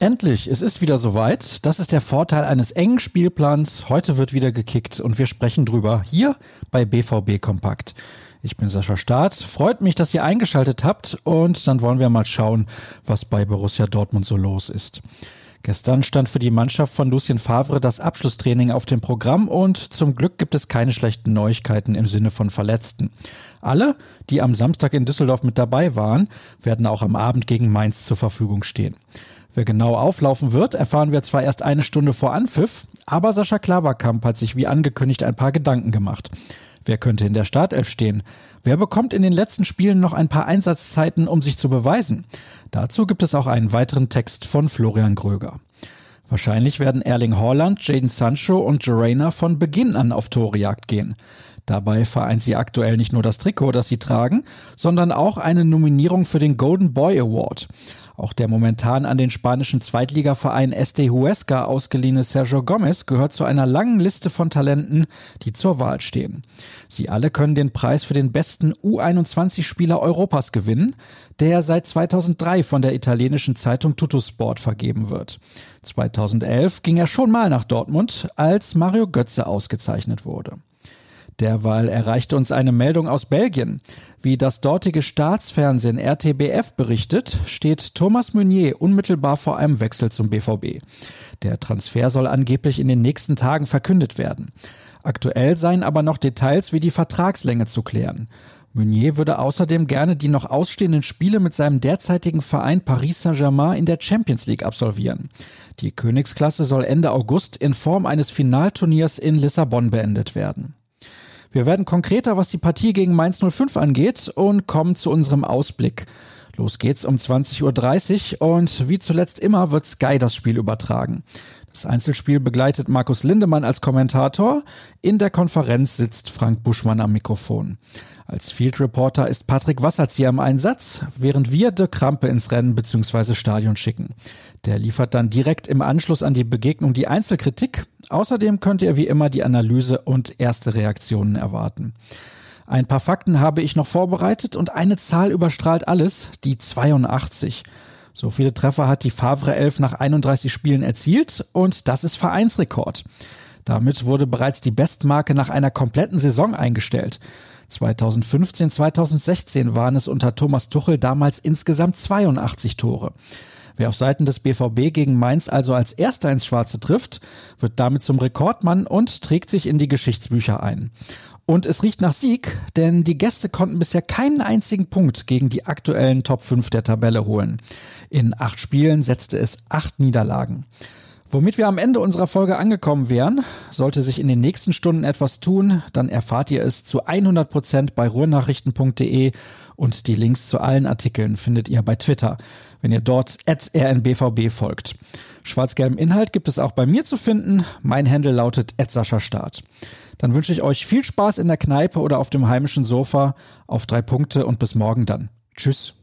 Endlich, es ist wieder soweit. Das ist der Vorteil eines engen Spielplans. Heute wird wieder gekickt und wir sprechen drüber hier bei BVB Kompakt. Ich bin Sascha Staat. Freut mich, dass ihr eingeschaltet habt und dann wollen wir mal schauen, was bei Borussia Dortmund so los ist. Gestern stand für die Mannschaft von Lucien Favre das Abschlusstraining auf dem Programm und zum Glück gibt es keine schlechten Neuigkeiten im Sinne von Verletzten. Alle, die am Samstag in Düsseldorf mit dabei waren, werden auch am Abend gegen Mainz zur Verfügung stehen. Wer genau auflaufen wird, erfahren wir zwar erst eine Stunde vor Anpfiff, aber Sascha Klaverkamp hat sich wie angekündigt ein paar Gedanken gemacht. Wer könnte in der Startelf stehen? Wer bekommt in den letzten Spielen noch ein paar Einsatzzeiten, um sich zu beweisen? Dazu gibt es auch einen weiteren Text von Florian Gröger. Wahrscheinlich werden Erling Haaland, Jaden Sancho und Jorena von Beginn an auf Torejagd gehen. Dabei vereint sie aktuell nicht nur das Trikot, das sie tragen, sondern auch eine Nominierung für den Golden Boy Award. Auch der momentan an den spanischen Zweitligaverein Este Huesca ausgeliehene Sergio Gomez gehört zu einer langen Liste von Talenten, die zur Wahl stehen. Sie alle können den Preis für den besten U21-Spieler Europas gewinnen, der seit 2003 von der italienischen Zeitung Tuttosport vergeben wird. 2011 ging er schon mal nach Dortmund, als Mario Götze ausgezeichnet wurde. Derweil erreichte uns eine Meldung aus Belgien. Wie das dortige Staatsfernsehen RTBF berichtet, steht Thomas Meunier unmittelbar vor einem Wechsel zum BVB. Der Transfer soll angeblich in den nächsten Tagen verkündet werden. Aktuell seien aber noch Details wie die Vertragslänge zu klären. Meunier würde außerdem gerne die noch ausstehenden Spiele mit seinem derzeitigen Verein Paris Saint-Germain in der Champions League absolvieren. Die Königsklasse soll Ende August in Form eines Finalturniers in Lissabon beendet werden. Wir werden konkreter, was die Partie gegen Mainz 05 angeht und kommen zu unserem Ausblick. Los geht's um 20.30 Uhr und wie zuletzt immer wird Sky das Spiel übertragen. Das Einzelspiel begleitet Markus Lindemann als Kommentator. In der Konferenz sitzt Frank Buschmann am Mikrofon. Als Field Reporter ist Patrick Wasserzieher im Einsatz, während wir Dirk Krampe ins Rennen bzw. Stadion schicken. Der liefert dann direkt im Anschluss an die Begegnung die Einzelkritik. Außerdem könnt ihr wie immer die Analyse und erste Reaktionen erwarten. Ein paar Fakten habe ich noch vorbereitet und eine Zahl überstrahlt alles, die 82. So viele Treffer hat die Favre 11 nach 31 Spielen erzielt und das ist Vereinsrekord. Damit wurde bereits die Bestmarke nach einer kompletten Saison eingestellt. 2015, 2016 waren es unter Thomas Tuchel damals insgesamt 82 Tore. Wer auf Seiten des BVB gegen Mainz also als erster ins Schwarze trifft, wird damit zum Rekordmann und trägt sich in die Geschichtsbücher ein. Und es riecht nach Sieg, denn die Gäste konnten bisher keinen einzigen Punkt gegen die aktuellen Top 5 der Tabelle holen. In acht Spielen setzte es acht Niederlagen. Womit wir am Ende unserer Folge angekommen wären, sollte sich in den nächsten Stunden etwas tun, dann erfahrt ihr es zu 100 Prozent bei ruhrnachrichten.de und die Links zu allen Artikeln findet ihr bei Twitter, wenn ihr dort at rnbvb folgt. Schwarz-gelben Inhalt gibt es auch bei mir zu finden. Mein Handle lautet Start. Dann wünsche ich euch viel Spaß in der Kneipe oder auf dem heimischen Sofa. Auf drei Punkte und bis morgen dann. Tschüss.